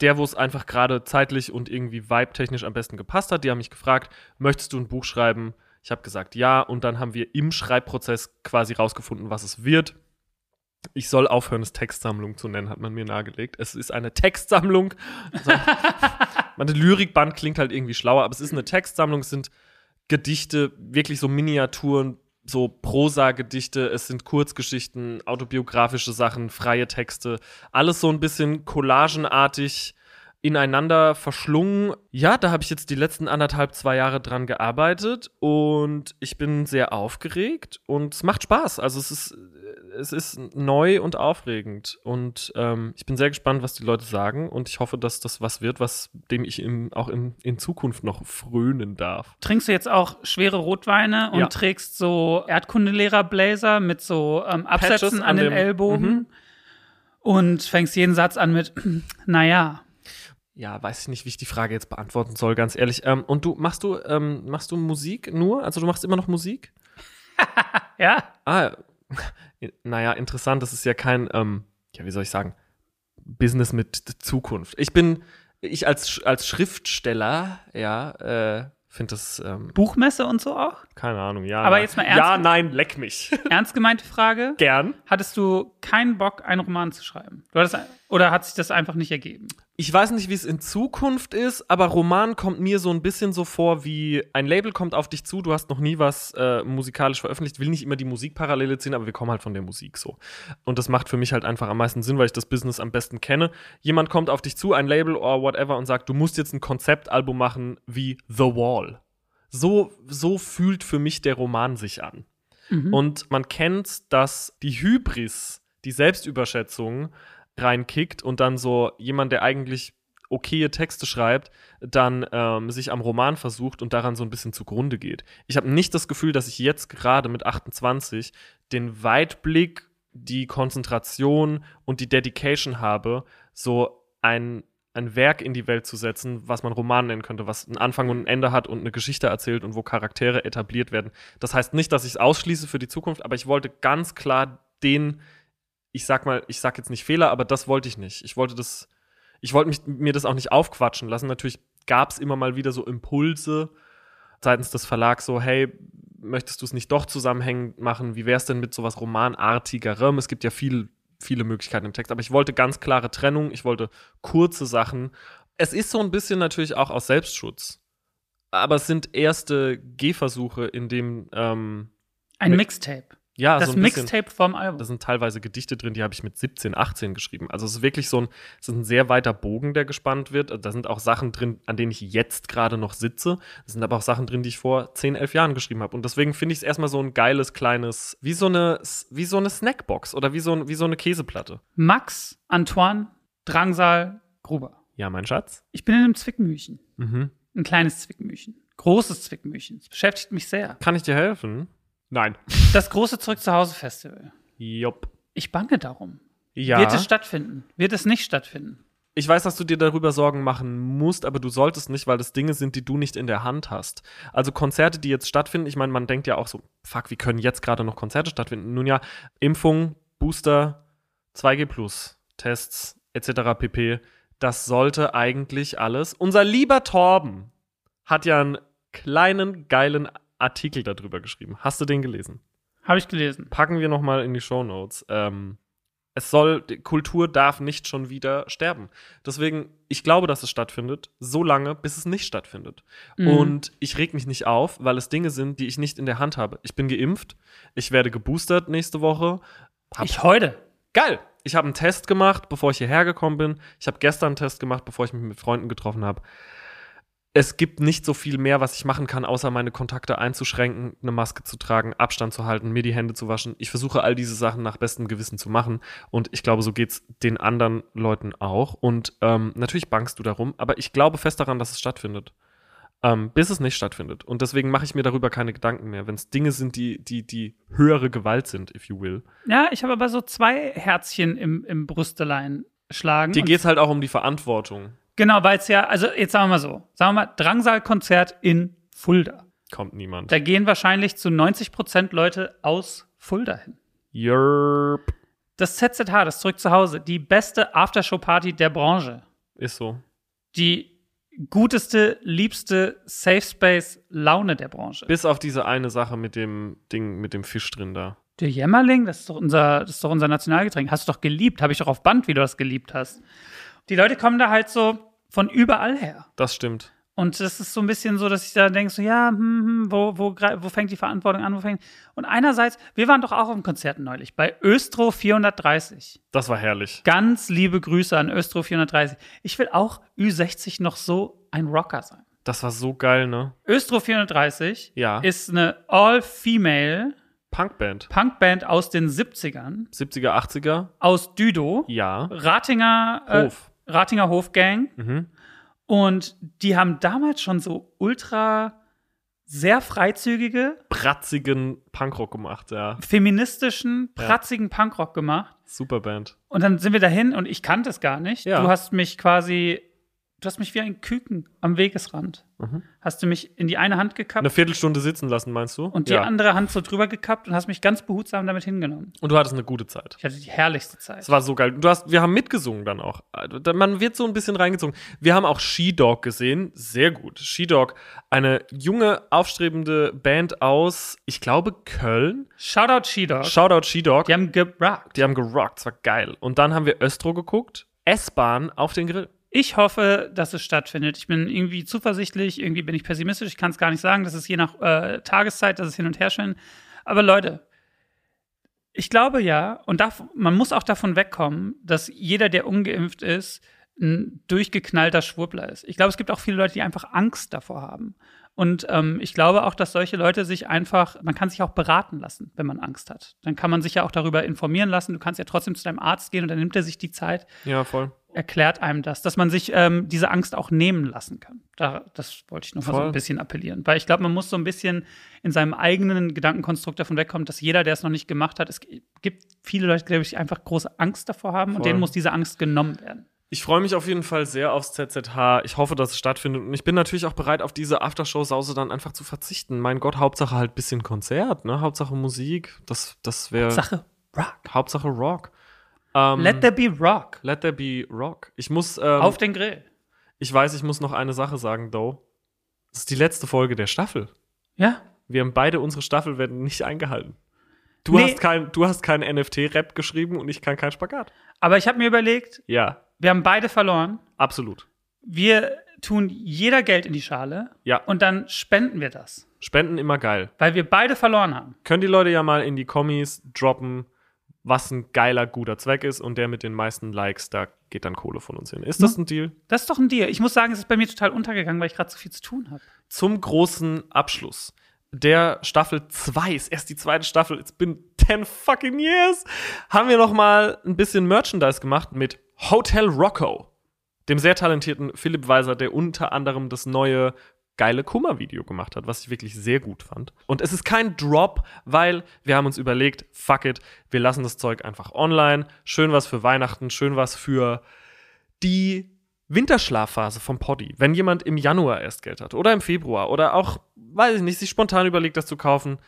der, wo es einfach gerade zeitlich und irgendwie vibe-technisch am besten gepasst hat, die haben mich gefragt, möchtest du ein Buch schreiben? Ich habe gesagt ja und dann haben wir im Schreibprozess quasi rausgefunden, was es wird. Ich soll aufhören, es Textsammlung zu nennen, hat man mir nahegelegt. Es ist eine Textsammlung. Also, [laughs] meine Lyrikband klingt halt irgendwie schlauer, aber es ist eine Textsammlung, es sind Gedichte, wirklich so Miniaturen, so Prosa-Gedichte, es sind Kurzgeschichten, autobiografische Sachen, freie Texte, alles so ein bisschen collagenartig ineinander verschlungen. Ja, da habe ich jetzt die letzten anderthalb, zwei Jahre dran gearbeitet und ich bin sehr aufgeregt und es macht Spaß. Also es ist, es ist neu und aufregend und ähm, ich bin sehr gespannt, was die Leute sagen und ich hoffe, dass das was wird, was dem ich im, auch im, in Zukunft noch frönen darf. Trinkst du jetzt auch schwere Rotweine und Ja. trägst so Erdkundelehrer-Blazer mit so ähm, Absätzen an, an den dem- Ellbogen Mhm. und fängst jeden Satz an mit, [clears throat] naja. Ja, weiß ich nicht, wie ich die Frage jetzt beantworten soll, ganz ehrlich. Ähm, und du machst du ähm, machst du Musik nur? Also du machst immer noch Musik? [laughs] Ja, Ah, [laughs] naja, interessant. Das ist ja kein, ähm, ja, wie soll ich sagen, Business mit Zukunft. Ich bin, Ich als, als Schriftsteller, ja, äh, finde das, ähm, Buchmesse und so auch? keine Ahnung, ja. Aber nein. jetzt mal ernst- Ja, nein, leck mich. Ernst gemeinte Frage. [laughs] Gern. Hattest du keinen Bock, einen Roman zu schreiben? Du hattest, oder hat sich das einfach nicht ergeben? Ich weiß nicht, wie es in Zukunft ist, aber Roman kommt mir so ein bisschen so vor, wie ein Label kommt auf dich zu, du hast noch nie was äh, musikalisch veröffentlicht, will nicht immer die Musikparallele ziehen, aber wir kommen halt von der Musik so. Und das macht für mich halt einfach am meisten Sinn, weil ich das Business am besten kenne. Jemand kommt auf dich zu, ein Label oder whatever, und sagt, du musst jetzt ein Konzeptalbum machen wie The Wall. So, so fühlt für mich der Roman sich an. Und man kennt, dass die Hybris, die Selbstüberschätzung reinkickt und dann so jemand, der eigentlich okaye Texte schreibt, dann ähm, sich am Roman versucht und daran so ein bisschen zugrunde geht. Ich habe nicht das Gefühl, dass ich jetzt gerade mit 28 den Weitblick, die Konzentration und die Dedication habe, so ein ein Werk in die Welt zu setzen, was man Roman nennen könnte, was einen Anfang und ein Ende hat und eine Geschichte erzählt und wo Charaktere etabliert werden. Das heißt nicht, dass ich es ausschließe für die Zukunft, aber ich wollte ganz klar den, ich sag mal, ich sag jetzt nicht Fehler, aber das wollte ich nicht. Ich wollte das, ich wollte mich, mir das auch nicht aufquatschen lassen. Natürlich gab es immer mal wieder so Impulse seitens des Verlags, so, hey, möchtest du es nicht doch zusammenhängend machen? Wie wäre es denn mit sowas Romanartigerem? Es gibt ja viel, viele Möglichkeiten im Text, aber ich wollte ganz klare Trennung, ich wollte kurze Sachen. Es ist so ein bisschen natürlich auch aus Selbstschutz. Aber es sind erste Gehversuche, in dem, ähm, Ein Mixtape. Ja, das so Mixtape vom Album. da sind teilweise Gedichte drin, die habe ich mit 17, 18 geschrieben. Also es ist wirklich so ein, es ist ein sehr weiter Bogen, der gespannt wird. Da sind auch Sachen drin, an denen ich jetzt gerade noch sitze. Es sind aber auch Sachen drin, die ich vor 10, 11 Jahren geschrieben habe. Und deswegen finde ich es erstmal so ein geiles, kleines, wie so eine, wie so eine Snackbox oder wie so, ein- wie so eine Käseplatte. Max, Antoine, Drangsal, Gruber. Ja, mein Schatz. Ich bin in einem Zwickmüchen. Mhm. Ein kleines Zwickmüchen. Großes Zwickmüchen. Es beschäftigt mich sehr. Kann ich dir helfen? Nein. Das große Zurück zu Hause Festival. Jopp. Ich bange darum. Ja. Wird es stattfinden? Wird es nicht stattfinden? Ich weiß, dass du dir darüber Sorgen machen musst, aber du solltest nicht, weil das Dinge sind, die du nicht in der Hand hast. Also Konzerte, die jetzt stattfinden, ich meine, man denkt ja auch so, fuck, wie können jetzt gerade noch Konzerte stattfinden? Nun ja, Impfung, Booster, 2G+, Tests etc. pp. Das sollte eigentlich alles. Unser lieber Torben hat ja einen kleinen, geilen Artikel darüber geschrieben. Hast du den gelesen? Habe ich gelesen. packen wir noch mal in die Shownotes. Ähm, es soll, die Kultur darf nicht schon wieder sterben. Deswegen, ich glaube, dass es stattfindet, so lange, bis es nicht stattfindet. Mhm. Und ich reg mich nicht auf, weil es Dinge sind, die ich nicht in der Hand habe. Ich bin geimpft, ich werde geboostert nächste Woche. Hab, Ich heute. geil! Ich habe einen Test gemacht, bevor ich hierher gekommen bin. Ich habe gestern einen Test gemacht, bevor ich mich mit Freunden getroffen habe. Es gibt nicht so viel mehr, was ich machen kann, außer meine Kontakte einzuschränken, eine Maske zu tragen, Abstand zu halten, mir die Hände zu waschen. Ich versuche all diese Sachen nach bestem Gewissen zu machen. Und ich glaube, so geht's den anderen Leuten auch. Und ähm, natürlich bangst du darum, aber ich glaube fest daran, dass es stattfindet. Ähm, bis es nicht stattfindet. Und deswegen mache ich mir darüber keine Gedanken mehr. Wenn es Dinge sind, die, die, die höhere Gewalt sind, if you will. Ja, ich habe aber so zwei Herzchen im, im Brüstelein schlagen. Dir Und- geht's halt auch um die Verantwortung. Genau, weil es ja, also jetzt sagen wir mal so, sagen wir mal, Drangsal-Konzert in Fulda. Kommt niemand. Da gehen wahrscheinlich zu 90 Prozent Leute aus Fulda hin. Yerp. Das ZZH, das Zurück zu Hause, die beste Aftershow-Party der Branche. Ist so. Die guteste, liebste Safe Space Laune der Branche. Bis auf diese eine Sache mit dem Ding, mit dem Fisch drin da. Der Jämmerling, das ist doch unser, das ist doch unser Nationalgetränk. Hast du doch geliebt. Habe ich doch auf Band, wie du das geliebt hast. Die Leute kommen da halt so von überall her. Das stimmt. Und das ist so ein bisschen so, dass ich da denke, so, ja, hm, hm, wo, wo, wo fängt die Verantwortung an? Wo fängt und einerseits, wir waren doch auch auf dem Konzert neulich, bei Östro 430. Das war herrlich. Ganz liebe Grüße an Östro 430. Ich will auch Ü60 noch so ein Rocker sein. Das war so geil, ne? Östro 430 Ja. ist eine All-Female Punkband. Punkband aus den 70ern, 70er, 80er. aus Düdo, Ja. Ratinger, äh, Hof. Ratinger Hofgang. Mhm. Und die haben damals schon so ultra sehr freizügige, Pratzigen Punkrock gemacht, ja. feministischen, Ja. pratzigen Punkrock gemacht. Super Band. Und dann sind wir dahin und ich kannte es gar nicht. Ja. Du hast mich quasi du hast mich wie ein Küken am Wegesrand. Hast du mich in die eine Hand gekappt Eine Viertelstunde sitzen lassen, meinst du? und die ja. andere Hand so drüber gekappt und hast mich ganz behutsam damit hingenommen. Und du hattest eine gute Zeit. Ich hatte die herrlichste Zeit. Es war so geil. Du hast, wir haben mitgesungen dann auch. Also, Man wird so ein bisschen reingezogen. Wir haben auch She-Dog gesehen. Sehr gut. She-Dog, eine junge, aufstrebende Band aus, ich glaube, Köln. Shoutout She-Dog. Shoutout She-Dog. Die haben gerockt. Die haben gerockt. Es war geil. Und dann haben wir Östro geguckt. S-Bahn auf den Grill. Ich hoffe, dass es stattfindet. Ich bin irgendwie zuversichtlich, irgendwie bin ich pessimistisch. Ich kann es gar nicht sagen. Das ist je nach äh, Tageszeit, das ist hin und her schön. Aber Leute, ich glaube ja, und darf, man muss auch davon wegkommen, dass jeder, der ungeimpft ist, ein durchgeknallter Schwurbler ist. Ich glaube, es gibt auch viele Leute, die einfach Angst davor haben. Und ähm, ich glaube auch, dass solche Leute sich einfach, man kann sich auch beraten lassen, wenn man Angst hat. Dann kann man sich ja auch darüber informieren lassen. Du kannst ja trotzdem zu deinem Arzt gehen und dann nimmt er sich die Zeit, Ja, voll. Erklärt einem das, dass man sich ähm, diese Angst auch nehmen lassen kann. Da, das wollte ich noch mal so ein bisschen appellieren. Weil ich glaube, man muss so ein bisschen in seinem eigenen Gedankenkonstrukt davon wegkommen, dass jeder, der es noch nicht gemacht hat, es gibt viele Leute, glaube ich, die einfach große Angst davor haben und Voll. denen muss diese Angst genommen werden. Ich freue mich auf jeden Fall sehr aufs ZZH. Ich hoffe, dass es stattfindet. Und ich bin natürlich auch bereit, auf diese Aftershow-Sause dann einfach zu verzichten. Mein Gott, Hauptsache halt bisschen Konzert, ne? Hauptsache Musik. Das, das wäre. Sache Rock. Hauptsache Rock. Ähm, Let there be Rock. let there be Rock. Ich muss. Ähm, Auf den Grill. ich weiß, ich muss noch eine Sache sagen, though. Das ist die letzte Folge der Staffel. Ja. Wir haben beide unsere Staffel werden nicht eingehalten. Du Nee. hast kein, du hast keinen NFT-Rap geschrieben und ich kann keinen Spagat. Aber ich habe mir überlegt, Ja, wir haben beide verloren. absolut. Wir tun jeder Geld in die Schale Ja. und dann spenden wir das. Spenden immer geil. Weil wir beide verloren haben. Können die Leute ja mal in die Kommis droppen, was ein geiler, guter Zweck ist und der mit den meisten Likes, da geht dann Kohle von uns hin. Ist das ein Deal? Das ist doch ein Deal. Ich muss sagen, es ist bei mir total untergegangen, weil ich gerade so viel zu tun habe. Zum großen Abschluss der Staffel 2, ist erst die zweite Staffel, it's been 10 fucking years, haben wir noch mal ein bisschen Merchandise gemacht mit Hotel Rocco, dem sehr talentierten Philipp Weiser, der unter anderem das neue geile Kummer-Video gemacht hat, was ich wirklich sehr gut fand. Und es ist kein Drop, weil wir haben uns überlegt, fuck it, wir lassen das Zeug einfach online. Schön was für Weihnachten, schön was für die Winterschlafphase vom Poddy. Wenn jemand im Januar erst Geld hat oder im Februar oder auch, weiß ich nicht, sich spontan überlegt, das zu kaufen,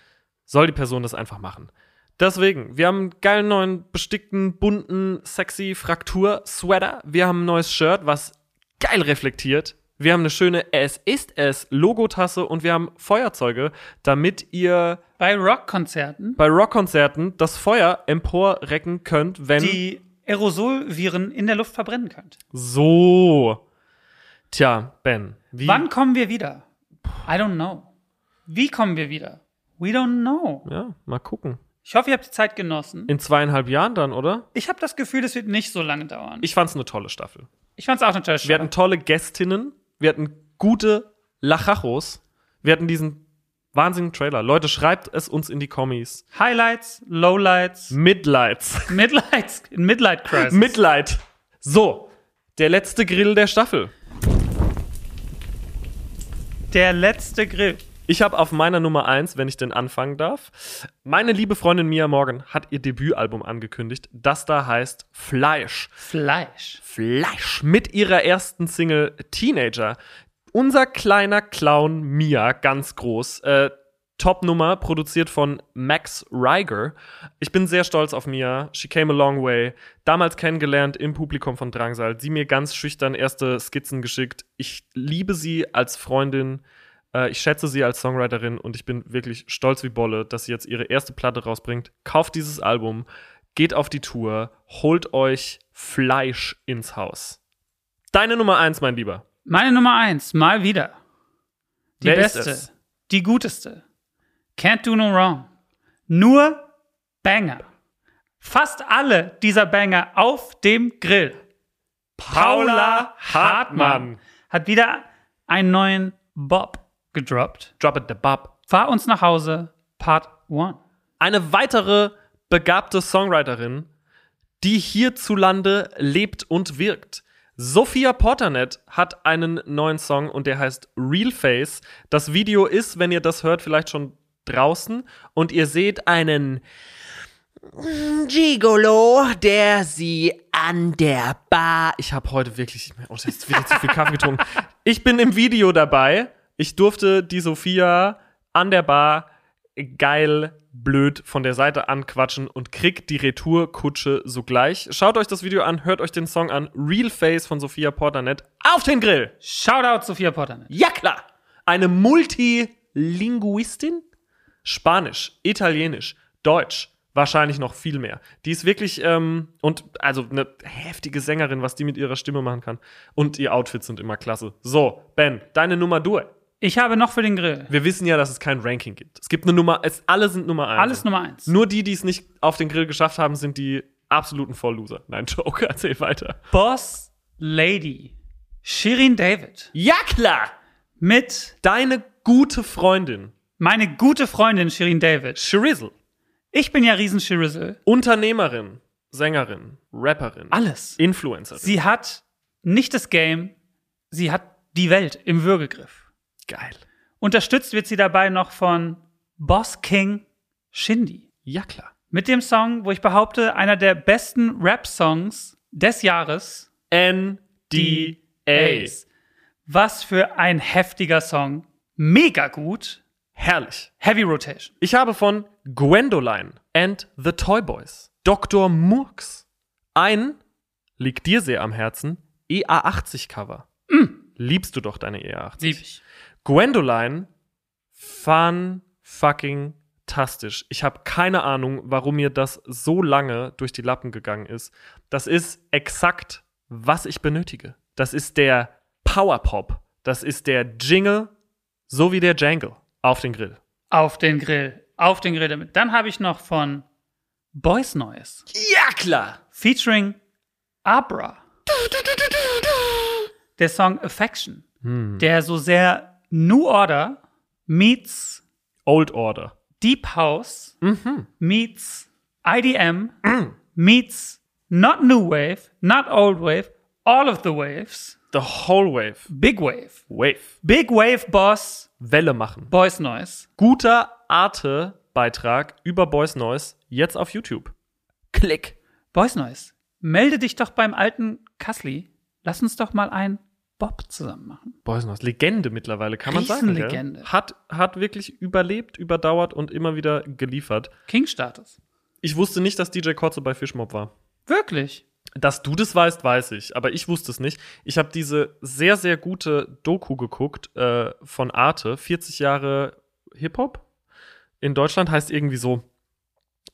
soll die Person das einfach machen. Deswegen, wir haben einen geilen neuen, bestickten, bunten, sexy Fraktur-Sweater. Wir haben ein neues Shirt, was geil reflektiert. Wir haben eine schöne Es ist es Logotasse und wir haben Feuerzeuge, damit ihr Bei Rockkonzerten, bei Rockkonzerten das Feuer emporrecken könnt, wenn die Aerosolviren in der Luft verbrennen könnt. so. Tja, Ben, Wann kommen wir wieder? I don't know. Wie kommen wir wieder? We don't know. Ja, mal gucken. Ich hoffe, ihr habt die Zeit genossen. In zweieinhalb Jahren dann, oder? Ich habe das Gefühl, es wird nicht so lange dauern. Ich fand's eine tolle Staffel. Ich fand's auch natürlich Wir hatten tolle Gästinnen, wir hatten gute Lachachos, wir hatten diesen wahnsinnigen Trailer. Leute, schreibt es uns in die Kommis. Highlights, Lowlights, Midlights. [laughs] Midlights, Midlight Crisis. Midlight. So, der letzte Grill der Staffel. der letzte Grill. Ich habe auf meiner Nummer eins, wenn ich denn anfangen darf, meine liebe Freundin Mia Morgan hat ihr Debütalbum angekündigt, das da heißt Fleisch. Fleisch. Fleisch mit ihrer ersten Single Teenager. Unser kleiner Clown Mia, ganz groß. Äh, Top-Nummer, produziert von Max Reiger. Ich bin sehr stolz auf Mia. She came a long way. Damals kennengelernt im Publikum von Drangsal. Sie mir ganz schüchtern erste Skizzen geschickt. Ich liebe sie als Freundin. Äh, ich schätze sie als Songwriterin und ich bin wirklich stolz wie Bolle, dass sie jetzt ihre erste Platte rausbringt. Kauft dieses Album, geht auf die Tour, holt euch Fleisch ins Haus. Deine Nummer eins, mein Lieber. Meine Nummer eins, mal wieder. Die Wer beste, es? die guteste. Can't do no wrong. Nur Banger. Fast alle dieser Banger auf dem Grill. Paula Hartmann. hat wieder einen neuen Bob gedroppt. Drop it the Bob. Fahr uns nach Hause, Part 1. Eine weitere begabte Songwriterin, die hierzulande lebt und wirkt. Sophia Porternet hat einen neuen Song und der heißt Real Face. Das Video ist, wenn ihr das hört, vielleicht schon draußen und ihr seht einen Gigolo, der sie an der Bar. Ich habe heute wirklich, oh, das ist wieder zu viel Kaffee getrunken. [laughs] Ich bin im Video dabei. Ich durfte die Sophia an der Bar geil blöd von der Seite anquatschen und kriegt die Retourkutsche sogleich. Schaut euch das Video an, hört euch den Song an. Real Face von Sophia Porternet. Auf den Grill! Shoutout Sophia Potter. Ja klar! Eine Multilinguistin? Spanisch, Italienisch, Deutsch, wahrscheinlich noch viel mehr. Die ist wirklich, ähm, und also eine heftige Sängerin, was die mit ihrer Stimme machen kann. Und ihr Outfits sind immer klasse. So, Ben, deine Nummer du. Ich habe noch für den Grill. Wir wissen ja, dass es kein Ranking gibt. Es gibt eine Nummer, es, alle sind Nummer eins. Alles Nummer eins. Nur die, die es nicht auf den Grill geschafft haben, sind die absoluten Vollloser. Nein, [laughs] Joke, erzähl weiter. Boss Lady. Shirin David. Ja klar! Mit Deine gute Freundin, meine gute Freundin Shirin David. Shirizzle. Ich bin ja riesen Shirizzle. Unternehmerin, Sängerin, Rapperin, Alles. Influencerin. Sie hat nicht das Game, sie hat die Welt im Würgegriff. Geil. Unterstützt wird sie dabei noch von Boss King Shindy. Ja klar. Mit dem Song, wo ich behaupte, einer der besten Rap-Songs des Jahres. NDA. Was für ein heftiger Song. Mega gut. Herrlich. Heavy Rotation. Ich habe von Gwendoline and the Toy Boys, Dr. Murks, ein, liegt dir sehr am Herzen, EA80-Cover. Liebst du doch deine E EA80? Lieb ich. Gwendoline, fun fucking tastisch. Ich habe keine Ahnung, warum mir das so lange durch die Lappen gegangen ist. Das ist exakt, was ich benötige. Das ist der Powerpop. Das ist der Jingle sowie der Jangle auf den Grill. Auf den Grill. Auf den Grill damit. Dann habe ich noch von Boys Noise. Ja, klar. Featuring Abra. Der Song Affection. Der so sehr New Order meets Old Order. Deep House meets IDM meets not New Wave, not Old Wave, all of the waves. The whole wave. Big Wave. Wave. Big Wave Boss Welle machen. Boys Noise. Guter Arte-Beitrag über Boys Noise jetzt auf YouTube. Klick. Boys Noise. Melde dich doch beim alten Kassli. Lass uns doch mal ein Bob zusammen machen. Boys Noise. Legende mittlerweile, kann man sagen. gell? Riesenlegende. Hat, hat wirklich überlebt, überdauert und immer wieder geliefert. King-Status. Ich wusste nicht, dass DJ Kotze bei Fishmob war. Wirklich. Dass du das weißt, weiß ich, aber ich wusste es nicht. Ich habe diese sehr, sehr gute Doku geguckt äh, von Arte, 40 Jahre Hip-Hop in Deutschland, heißt irgendwie so.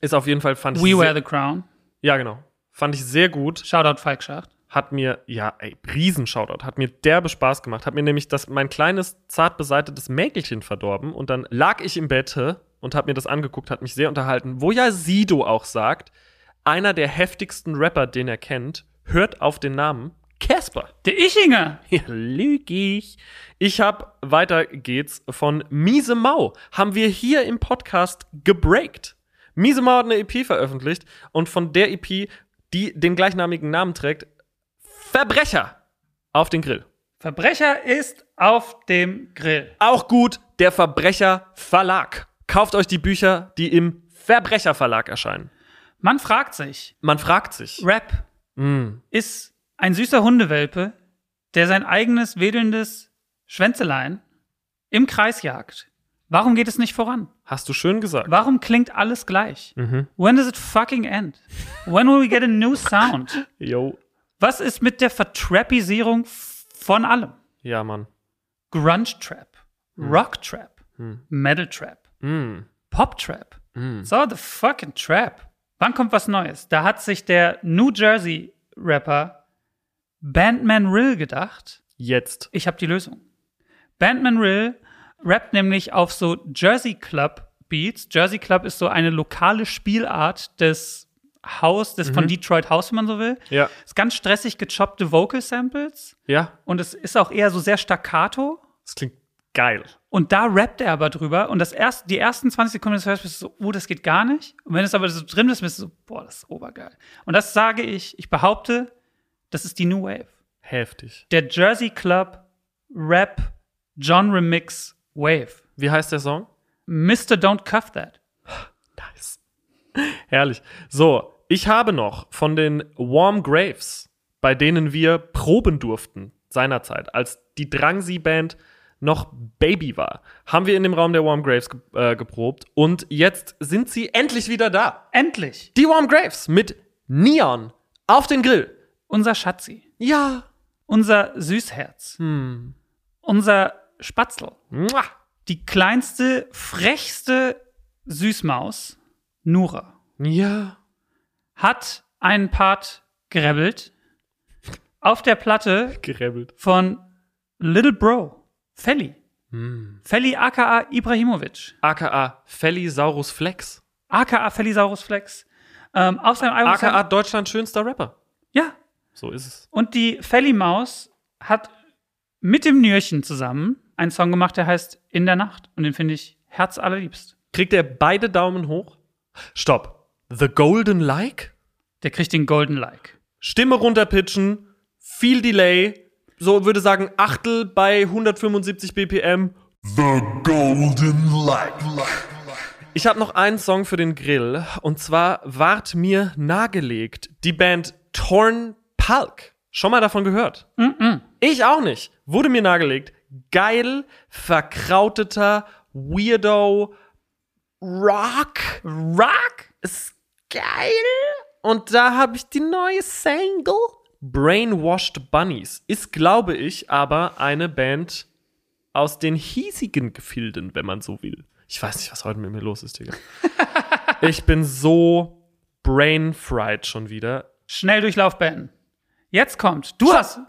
Ist auf jeden Fall, fand ich. We Wear the Crown. Ja, genau. Fand ich sehr gut. Shoutout Falk Schacht. Hat mir, ja, ey, Riesen-Shoutout. Hat mir derbe Spaß gemacht. Hat mir nämlich das, mein kleines, zart beseitetes Mäkelchen verdorben. Und dann lag ich im Bette und hab mir das angeguckt, hat mich sehr unterhalten. Wo ja Sido auch sagt, einer der heftigsten Rapper, den er kennt, hört auf den Namen Casper. Der Ichinger. Ja, lüg ich. Ich hab, weiter geht's, von Miese Mau. Haben wir hier im Podcast gebreakt. Miese Mau hat eine EP veröffentlicht und von der EP, die den gleichnamigen Namen trägt, Verbrecher auf den Grill. Verbrecher ist auf dem Grill. Auch gut, der Verbrecher Verlag. Kauft euch die Bücher, die im Verbrecher Verlag erscheinen. Man fragt sich, Man fragt sich. Rap Mm, ist ein süßer Hundewelpe, der sein eigenes wedelndes Schwänzelein im Kreis jagt. Warum geht es nicht voran? hast du schön gesagt. Warum klingt alles gleich? When does it fucking end? When will we get a new sound? [laughs] Yo. Was ist mit der Vertrappisierung von allem? Ja, Mann. Grunge Trap, Rock Trap, Metal Trap, Mm. Pop Trap. So the fucking Trap. Wann kommt was Neues? Da hat sich der New Jersey Rapper Bandman Rill gedacht, Jetzt. ich habe die Lösung. Bandman Rill rappt nämlich auf so Jersey Club Beats. Jersey Club ist so eine lokale Spielart des House, des von Detroit House, wenn man so will. Ja. Ist ganz stressig gechoppte Vocal Samples Ja. und es ist auch eher so sehr staccato. Das klingt geil. Und da rappt er aber drüber. Und das erste, die ersten 20 Sekunden des Hörst bist du so, oh, das geht gar nicht. Und wenn es aber so drin ist, bist du so, boah, das ist obergeil. Und das sage ich, ich behaupte, das ist die New Wave. Heftig. Der Jersey Club Rap Genre Mix Wave. Wie heißt der Song? Mr. Don't Cuff That. Nice. [laughs] Herrlich. So, ich habe noch von den Warm Graves, bei denen wir proben durften seinerzeit, als die Drangsi-Band noch Baby war, haben wir in dem Raum der Warm Graves ge äh, geprobt und jetzt sind sie endlich wieder da. Endlich. Die Warm Graves mit Neon auf den Grill. Unser Schatzi. Ja. Unser Süßherz. Unser Spatzel. Mua. Die kleinste, frechste Süßmaus, Nura, Ja. Hat einen Part gerebelt auf der Platte Gerebelt. von Little Bro, Felly. Felly aka Ibrahimovic, AKA Fellisaurus Flex. aka Fellisaurus Flex. Ähm, auf seinem Album. AKA Deutschlands schönster Rapper. Ja. So ist es. Und die Felly-Maus hat mit dem Nürchen zusammen einen Song gemacht, der heißt In der Nacht. Und den finde ich herzallerliebst. Kriegt er beide Daumen hoch? Stopp. The Golden Like? Der kriegt den Golden Like. Stimme runterpitchen, viel Delay, so würde sagen Achtel bei 175 BPM. The Golden Light. Ich habe noch einen Song für den Grill und zwar Ward mir nahegelegt. Die Band Torn Pulk. Schon mal davon gehört? Ich auch nicht. Wurde mir nahegelegt. Geil, verkrauteter, weirdo Rock. Rock? Ist geil. Und da habe ich die neue Single. Brainwashed Bunnies ist, glaube ich, aber eine Band aus den hiesigen Gefilden, wenn man so will. Ich weiß nicht, was heute mit mir los ist, Digga. [laughs] ich bin so brain-fried schon wieder. Schnelldurchlauf beenden. Jetzt kommt. Du hast,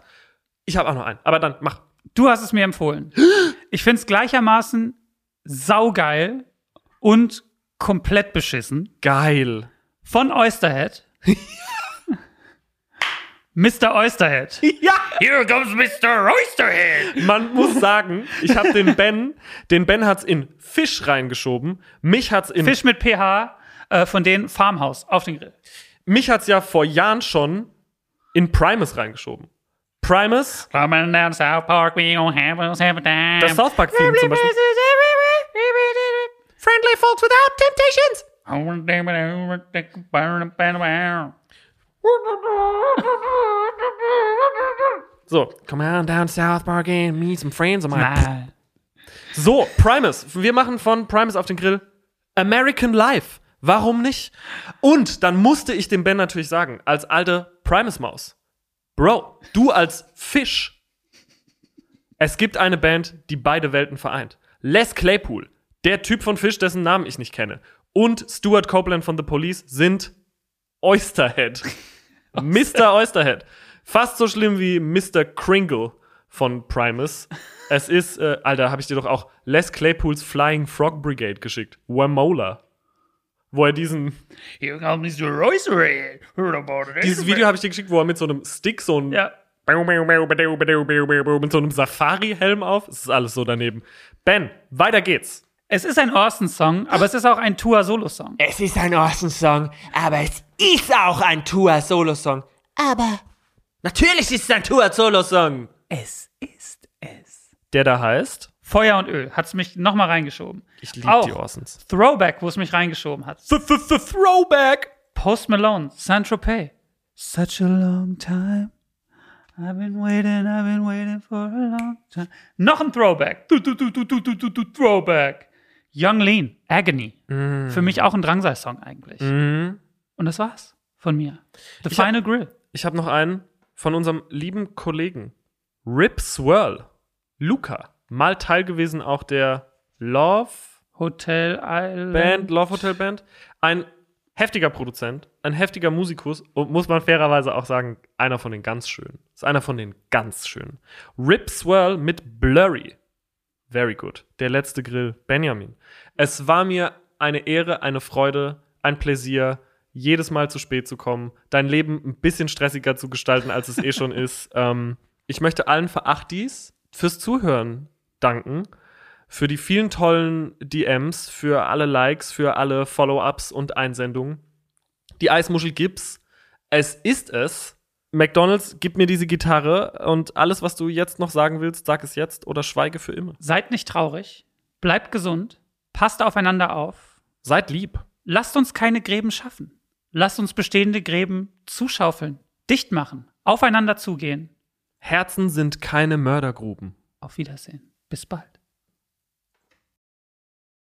Ich habe auch noch einen, aber dann mach. du hast es mir empfohlen. [gasps] Ich finde es gleichermaßen saugeil und komplett beschissen. Geil. Von Oysterhead. [laughs] Mr. Oysterhead. Ja, Here comes Mr. Oysterhead. man muss sagen, ich habe den Ben, den Ben hat's in Fisch reingeschoben, mich hat's in Fisch mit PH äh, von den Farmhouse auf den Grill. mich hat's ja vor Jahren schon in Primus reingeschoben. Primus, Coming down South Park, we gonna have us have a time. das South Park Theme zum Beispiel. Friendly folks without temptations. So, come on down South Park and meet some friends of mine. So, Primus. Wir machen von Primus auf den Grill American Life. Warum nicht? Und dann musste ich dem Ben natürlich sagen, als alte Primus-Maus. Bro, du als Fisch. Es gibt eine Band, die beide Welten vereint. Les Claypool, der Typ von Fisch, dessen Namen ich nicht kenne, und Stuart Copeland von The Police sind Oysterhead. [laughs] Mr. Oysterhead. Fast so schlimm wie Mr. Kringle von Primus. Es ist, äh, Alter, habe ich dir doch auch Les Claypools Flying Frog Brigade geschickt. Wamola. Wo er diesen, Here comes Mr. Oysterhead. Heard about it. dieses Video habe ich dir geschickt, wo er mit so einem Stick so ein Ja. mit so einem Safari-Helm auf. Es ist alles so daneben. Ben, weiter geht's. Es ist ein Orson-Song, aber es ist auch ein Tua-Solo-Song. Es ist ein Awesome-Song, aber es ist auch ein Tour-Solo-Song. Aber natürlich ist es ein Tour-Solo-Song. Es ist es. Der da heißt, Feuer und Öl hat's mich noch mal reingeschoben. ich liebe die Orsons. Throwback, wo es mich reingeschoben hat. Throwback. Post Malone, Saint-Tropez. Such a long time. I've been waiting, I've been waiting for a long time. Noch ein Throwback. Du, du, du, du, du, du, du, du, Throwback. Young Lean, Agony. Für mich auch ein Drangsal-Song eigentlich. Und das war's von mir. The Ich hab- Final Grill. Ich habe noch einen von unserem lieben Kollegen Rip Swirl. Luca. Mal Teil gewesen auch der Love Hotel Island. Band, Love Hotel Band. Ein heftiger Produzent, ein heftiger Musikus und muss man fairerweise auch sagen, einer von den ganz schönen. Ist einer von den ganz schönen. Rip Swirl mit Blurry. Very good. Der letzte Grill, Benjamin. Es war mir eine Ehre, eine Freude, ein Pläsier, jedes Mal zu spät zu kommen, dein Leben ein bisschen stressiger zu gestalten, als es eh schon [laughs] ist. Ähm, ich möchte allen Verachtis fürs Zuhören danken für die vielen tollen DMs, für alle Likes, für alle Follow-ups und Einsendungen. Die Eismuschel gibt's. Es ist es. McDonald's, gib mir diese Gitarre und alles, was du jetzt noch sagen willst, sag es jetzt oder schweige für immer. Seid nicht traurig. Bleibt gesund. Passt aufeinander auf. Seid lieb. Lasst uns keine Gräben schaffen. Lasst uns bestehende Gräben zuschaufeln, dicht machen, aufeinander zugehen. Herzen sind keine Mördergruben. Auf Wiedersehen. Bis bald.